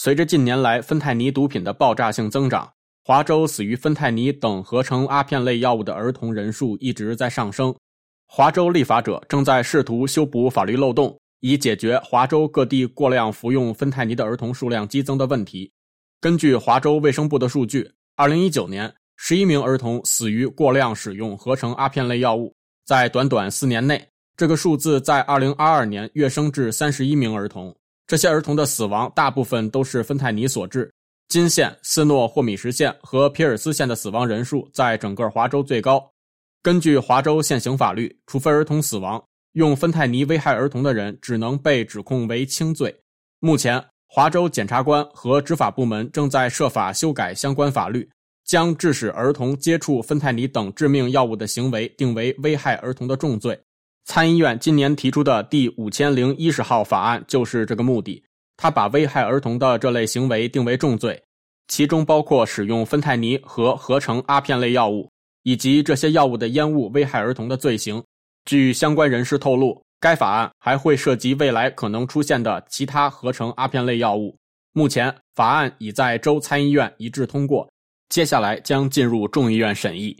随着近年来芬太尼毒品的爆炸性增长，华州死于芬太尼等合成阿片类药物的儿童人数一直在上升。华州立法者正在试图修补法律漏洞，以解决华州各地过量服用芬太尼的儿童数量激增的问题。根据华州卫生部的数据，二零一九年，十一名儿童死于过量使用合成阿片类药物。在短短四年内，这个数字在二零二二年跃升至三十一名儿童。这些儿童的死亡大部分都是芬太尼所致。金县、斯诺霍米什县和皮尔斯县的死亡人数在整个华州最高。根据华州现行法律，除非儿童死亡，用芬太尼危害儿童的人只能被指控为轻罪。目前，华州检察官和执法部门正在设法修改相关法律，将致使儿童接触芬太尼等致命药物的行为定为危害儿童的重罪。参议院今年提出的第五千零一十号法案就是这个目的。他把危害儿童的这类行为定为重罪，其中包括使用芬太尼和合成阿片类药物。以及这些药物的烟雾危害儿童的罪行。据相关人士透露，该法案还会涉及未来可能出现的其他合成阿片类药物。目前，法案已在州参议院一致通过，接下来将进入众议院审议。